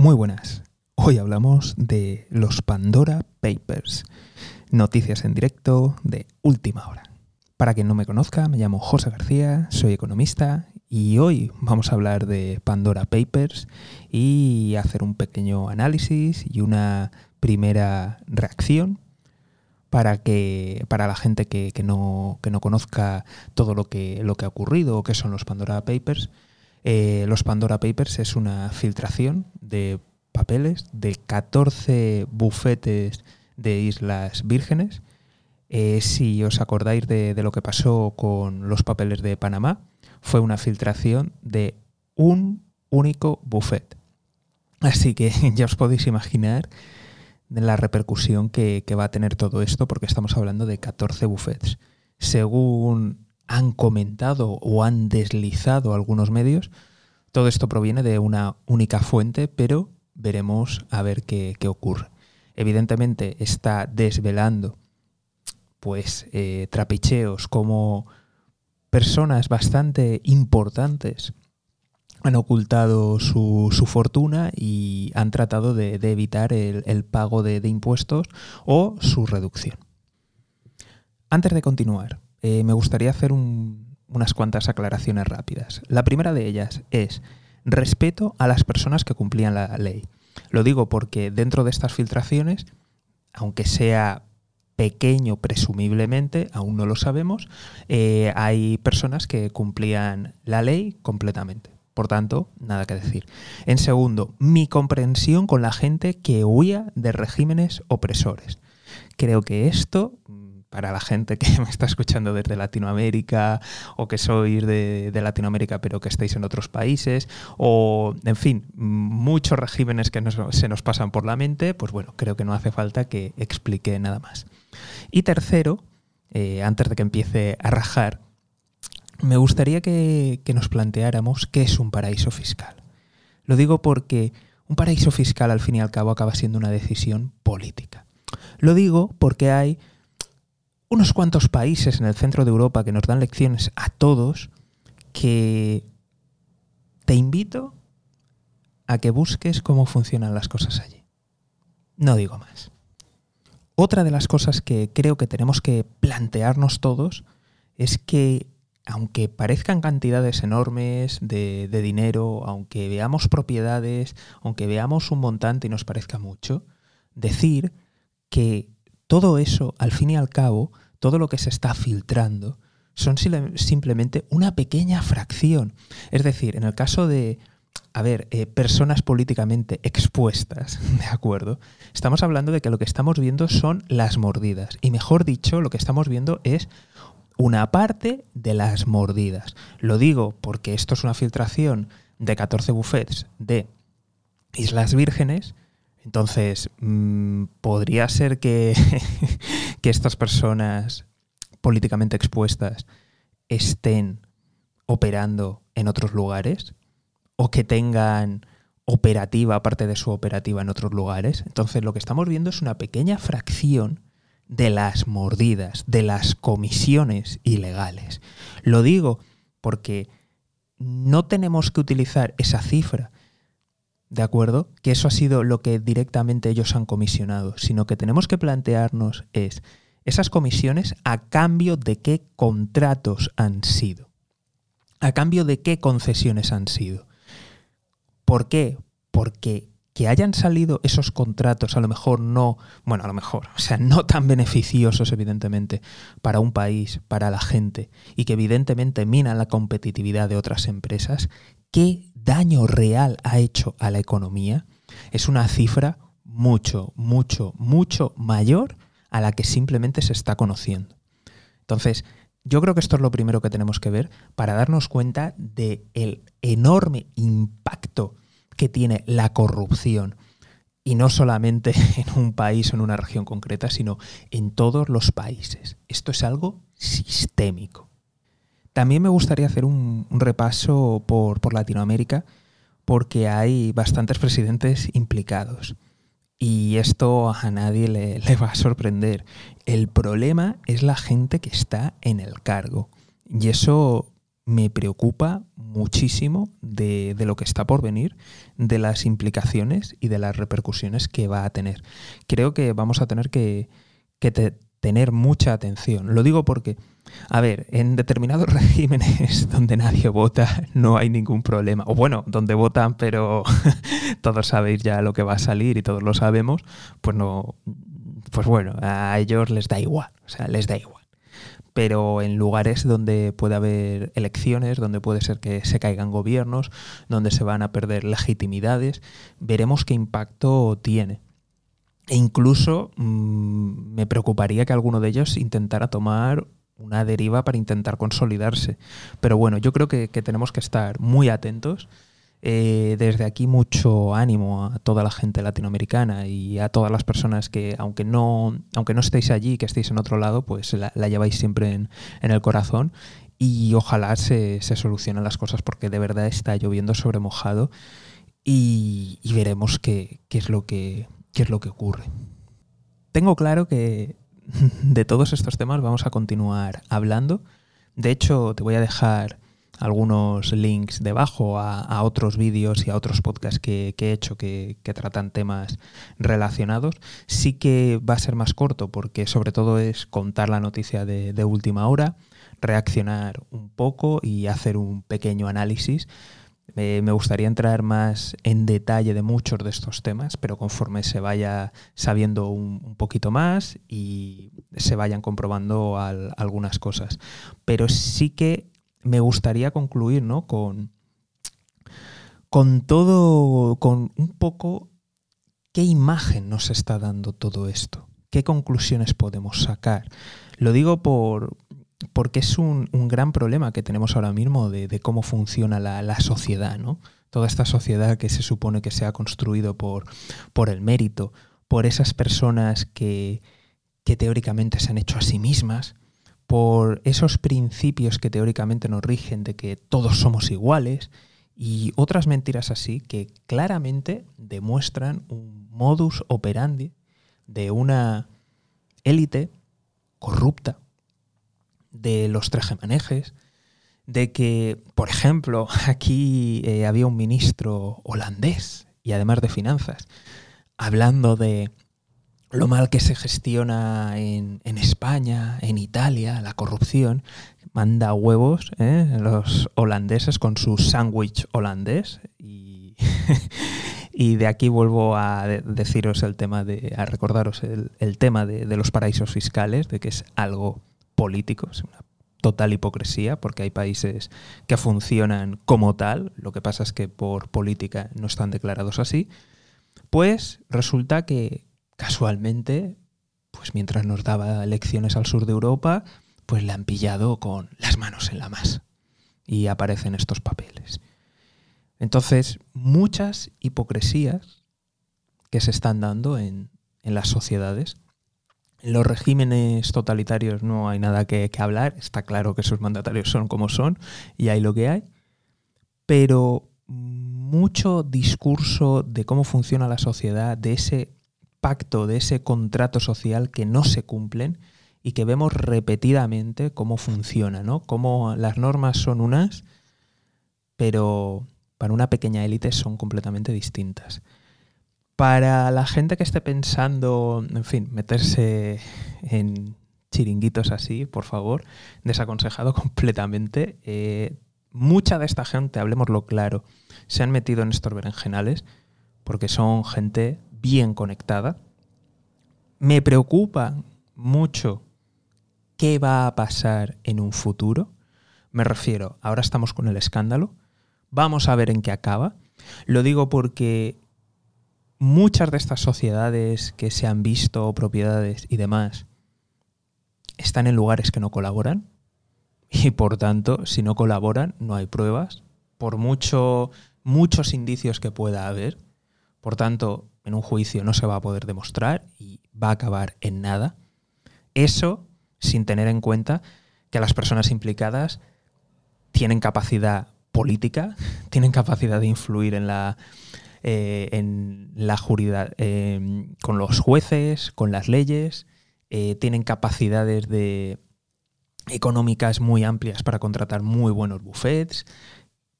Muy buenas. Hoy hablamos de los Pandora Papers, noticias en directo de última hora. Para quien no me conozca, me llamo José García, soy economista y hoy vamos a hablar de Pandora Papers y hacer un pequeño análisis y una primera reacción para que para la gente que, no, no, conozca todo lo que, lo que ha ocurrido o qué son los Pandora Papers. Eh, los Pandora Papers es una filtración de papeles de 14 bufetes de Islas Vírgenes. Eh, si os acordáis de, lo que pasó con los papeles de Panamá, fue una filtración de un único buffet. Así que ya os podéis imaginar la repercusión que, va a tener todo esto, porque estamos hablando de 14 buffets. Según han comentado o han deslizado algunos medios, todo esto proviene de una única fuente, pero veremos a ver qué, ocurre. Evidentemente está desvelando pues eh, trapicheos como personas bastante importantes han ocultado su, fortuna y han tratado de, evitar el, pago de, impuestos o su reducción. Antes de continuar, eh, me gustaría hacer unas cuantas aclaraciones rápidas. La primera de ellas es respeto a las personas que cumplían la ley. Lo digo porque dentro de estas filtraciones, aunque sea pequeño presumiblemente, aún no lo sabemos, eh, hay personas que cumplían la ley completamente. Por tanto, nada que decir. En segundo, mi comprensión con la gente que huía de regímenes opresores. Creo que esto para la gente que me está escuchando desde Latinoamérica o que sois de, Latinoamérica pero que estáis en otros países o, en fin, muchos regímenes que se nos pasan por la mente, pues bueno, creo que no hace falta que explique nada más. Y tercero, eh, antes de que empiece a rajar, me gustaría que, que nos planteáramos qué es un paraíso fiscal. Lo digo porque un paraíso fiscal al fin y al cabo acaba siendo una decisión política. Lo digo porque hay unos cuantos países en el centro de Europa que nos dan lecciones a todos que te invito a que busques cómo funcionan las cosas allí. No digo más. Otra de las cosas que creo que tenemos que plantearnos todos es que aunque parezcan cantidades enormes de, de, dinero, aunque veamos propiedades, aunque veamos un montante y nos parezca mucho, decir que todo eso, al fin y al cabo, todo lo que se está filtrando, son simplemente una pequeña fracción. Es decir, en el caso de, a ver, eh, personas políticamente expuestas, ¿de acuerdo? Estamos hablando de que lo que estamos viendo son las mordidas. Y mejor dicho, lo que estamos viendo es una parte de las mordidas. Lo digo porque esto es una filtración de 14 buffets de Islas Vírgenes entonces, mm, podría ser que, que estas personas políticamente expuestas estén operando en otros lugares o que tengan operativa, aparte de su operativa, en otros lugares. Entonces, lo que estamos viendo es una pequeña fracción de las mordidas, de las comisiones ilegales. Lo digo porque no tenemos que utilizar esa cifra ¿de acuerdo? Que eso ha sido lo que directamente ellos han comisionado, sino que tenemos que plantearnos es esas comisiones a cambio de qué contratos han sido, a cambio de qué concesiones han sido. ¿Por qué? Porque que hayan salido esos contratos, a lo mejor no, bueno, a lo mejor, o sea, no tan beneficiosos, evidentemente, para un país, para la gente, y que evidentemente minan la competitividad de otras empresas, ¿qué daño real ha hecho a la economía, es una cifra mucho, mucho, mucho mayor a la que simplemente se está conociendo. Entonces, yo creo que esto es lo primero que tenemos que ver para darnos cuenta del el enorme impacto que tiene la corrupción. Y no solamente en un país o en una región concreta, sino en todos los países. Esto es algo sistémico. También me gustaría hacer un, repaso por, Latinoamérica porque hay bastantes presidentes implicados. Y esto a nadie le, va a sorprender. El problema es la gente que está en el cargo. Y eso me preocupa muchísimo de, lo que está por venir, de las implicaciones y de las repercusiones que va a tener. Creo que vamos a tener que, tener mucha atención. Lo digo porque, a ver, en determinados regímenes donde nadie vota no hay ningún problema. O bueno, donde votan, pero todos sabéis ya lo que va a salir y todos lo sabemos, pues no, pues bueno, a ellos les da igual, o sea, les da igual pero en lugares donde puede haber elecciones, donde puede ser que se caigan gobiernos, donde se van a perder legitimidades, veremos qué impacto tiene. E incluso mm, me preocuparía que alguno de ellos intentara tomar una deriva para intentar consolidarse. Pero bueno, yo creo que tenemos que estar muy atentos eh, desde aquí mucho ánimo a toda la gente latinoamericana y a todas las personas que, aunque no, aunque no estéis allí, que estéis en otro lado, pues la, lleváis siempre en, el corazón y ojalá se, solucionen las cosas porque de verdad está lloviendo sobre mojado y, veremos qué, es lo que, qué es lo que ocurre. Tengo claro que de todos estos temas vamos a continuar hablando. De hecho, te voy a dejar algunos links debajo a, otros vídeos y a otros podcasts que, he hecho que, tratan temas relacionados. Sí que va a ser más corto porque sobre todo es contar la noticia de, última hora, reaccionar un poco y hacer un pequeño análisis. Eh, me gustaría entrar más en detalle de muchos de estos temas, pero conforme se vaya sabiendo un, poquito más y se vayan comprobando algunas cosas. Pero sí que me gustaría concluir ¿no? con, con todo, con un poco qué imagen nos está dando todo esto, qué conclusiones podemos sacar. Lo digo por, porque es un, gran problema que tenemos ahora mismo de, cómo funciona la, sociedad, ¿no? Toda esta sociedad que se supone que se ha construido por, por el mérito, por esas personas que, que teóricamente se han hecho a sí mismas, por esos principios que teóricamente nos rigen de que todos somos iguales y otras mentiras así que claramente demuestran un modus operandi de una élite corrupta, de los trejemanejes, de que, por ejemplo, aquí eh, había un ministro holandés y además de finanzas, hablando de lo mal que se gestiona en, España, en Italia, la corrupción, manda huevos ¿eh? los holandeses con su sándwich holandés y, y, de aquí vuelvo a deciros el tema de, a recordaros el, tema de, de, los paraísos fiscales, de que es algo político, es una total hipocresía, porque hay países que funcionan como tal, lo que pasa es que por política no están declarados así, pues resulta que casualmente, pues mientras nos daba lecciones al sur de Europa, pues le han pillado con las manos en la masa y aparecen estos papeles. Entonces, muchas hipocresías que se están dando en, las sociedades. En los regímenes totalitarios no hay nada que, hablar, está claro que sus mandatarios son como son y hay lo que hay, pero mucho discurso de cómo funciona la sociedad, de ese pacto, de ese contrato social que no se cumplen y que vemos repetidamente cómo funciona, ¿no? Cómo las normas son unas, pero para una pequeña élite son completamente distintas. Para la gente que esté pensando, en fin, meterse en chiringuitos así, por favor, desaconsejado completamente. Eh, mucha de esta gente, hablemoslo claro, se han metido en estos berenjenales porque son gente bien conectada. Me preocupa mucho qué va a pasar en un futuro. Me refiero, ahora estamos con el escándalo, vamos a ver en qué acaba. Lo digo porque muchas de estas sociedades que se han visto, propiedades y demás, están en lugares que no colaboran y por tanto, si no colaboran, no hay pruebas, por mucho, muchos indicios que pueda haber. Por tanto, en un juicio no se va a poder demostrar y va a acabar en nada. Eso sin tener en cuenta que las personas implicadas tienen capacidad política, tienen capacidad de influir en la, eh, en la juridad, em, con los jueces, con las leyes, eh, tienen capacidades de, económicas muy amplias para contratar muy buenos buffets,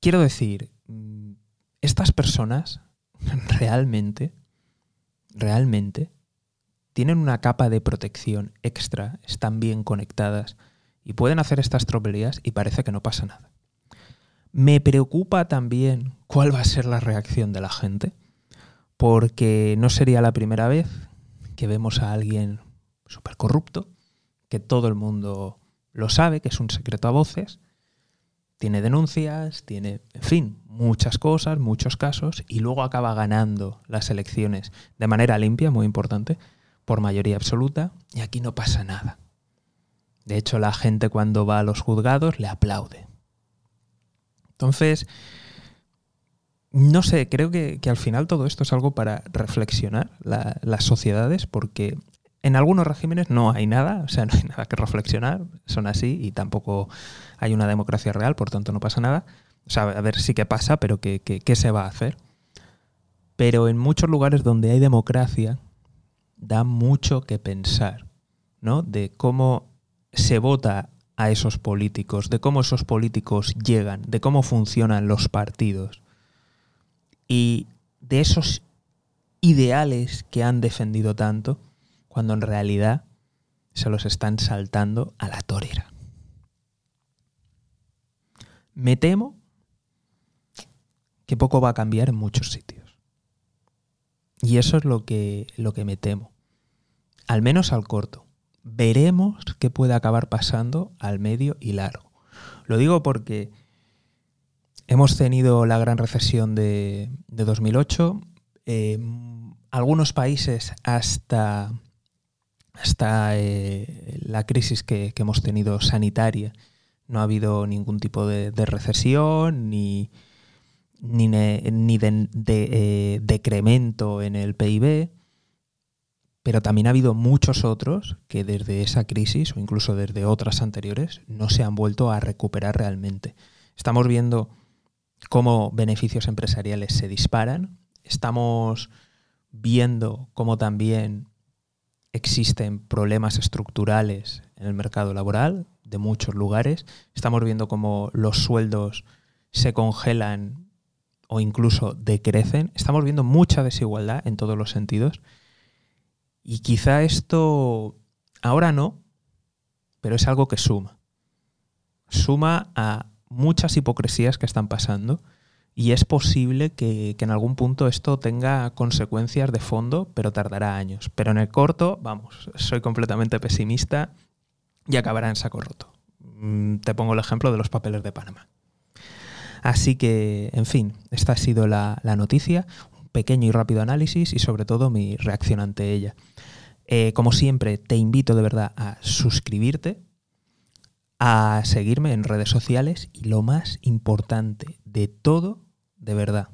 quiero decir, mm, estas personas realmente, realmente, tienen una capa de protección extra, están bien conectadas y pueden hacer estas tropelías y parece que no pasa nada. Me preocupa también cuál va a ser la reacción de la gente, porque no sería la primera vez que vemos a alguien súper corrupto, que todo el mundo lo sabe, que es un secreto a voces, tiene denuncias, tiene, en fin, muchas cosas, muchos casos, y luego acaba ganando las elecciones de manera limpia, muy importante, por mayoría absoluta, y aquí no pasa nada. De hecho, la gente cuando va a los juzgados le aplaude. Entonces, no sé, creo que, al final todo esto es algo para reflexionar las sociedades, porque en algunos regímenes no hay nada, o sea, no hay nada que reflexionar, son así y tampoco hay una democracia real, por tanto no pasa nada. O sea, a ver sí que pasa, pero ¿qué, qué se va a hacer? Pero en muchos lugares donde hay democracia, da mucho que pensar, ¿no? De cómo se vota a esos políticos, de cómo esos políticos llegan, de cómo funcionan los partidos y de esos ideales que han defendido tanto cuando en realidad se los están saltando a la torera. Me temo que poco va a cambiar en muchos sitios. Y eso es lo que, lo que me temo. Al menos al corto. Veremos qué puede acabar pasando al medio y largo. Lo digo porque hemos tenido la gran recesión de, 2008. Eh, algunos países hasta hasta eh, la crisis que, hemos tenido sanitaria no ha habido ningún tipo de, recesión ni, ni, de, eh, decremento en el PIB, pero también ha habido muchos otros que desde esa crisis o incluso desde otras anteriores no se han vuelto a recuperar realmente. Estamos viendo cómo beneficios empresariales se disparan, estamos viendo cómo también existen problemas estructurales en el mercado laboral de muchos lugares. Estamos viendo cómo los sueldos se congelan o incluso decrecen. Estamos viendo mucha desigualdad en todos los sentidos. Y quizá esto ahora no, pero es algo que suma. Suma a muchas hipocresías que están pasando y es posible que, en algún punto esto tenga consecuencias de fondo, pero tardará años. Pero en el corto, vamos, soy completamente pesimista y acabará en saco roto. Mm, te pongo el ejemplo de los papeles de Panamá. Así que, en fin, esta ha sido la, noticia, un pequeño y rápido análisis y sobre todo mi reacción ante ella. Eh, como siempre, te invito de verdad a suscribirte, a seguirme en redes sociales y lo más importante de todo, de verdad,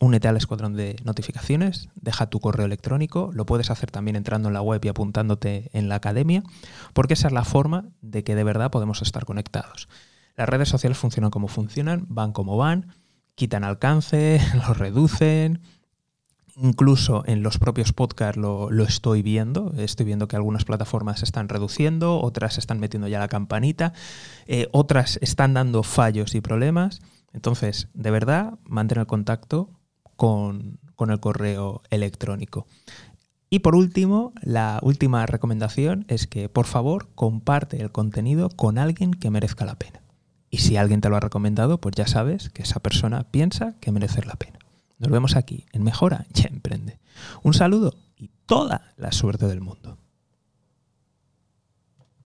únete al escuadrón de notificaciones, deja tu correo electrónico, lo puedes hacer también entrando en la web y apuntándote en la academia, porque esa es la forma de que de verdad podemos estar conectados. Las redes sociales funcionan como funcionan, van como van, quitan alcance, lo reducen, Incluso en los propios podcasts lo, estoy viendo. Estoy viendo que algunas plataformas están reduciendo, otras están metiendo ya la campanita, eh, otras están dando fallos y problemas. Entonces, de verdad, mantener contacto con, con el correo electrónico. Y por último, la última recomendación es que por favor comparte el contenido con alguien que merezca la pena. Y si alguien te lo ha recomendado, pues ya sabes que esa persona piensa que merece la pena. Nos vemos aquí en Mejora y Emprende. Un saludo y toda la suerte del mundo.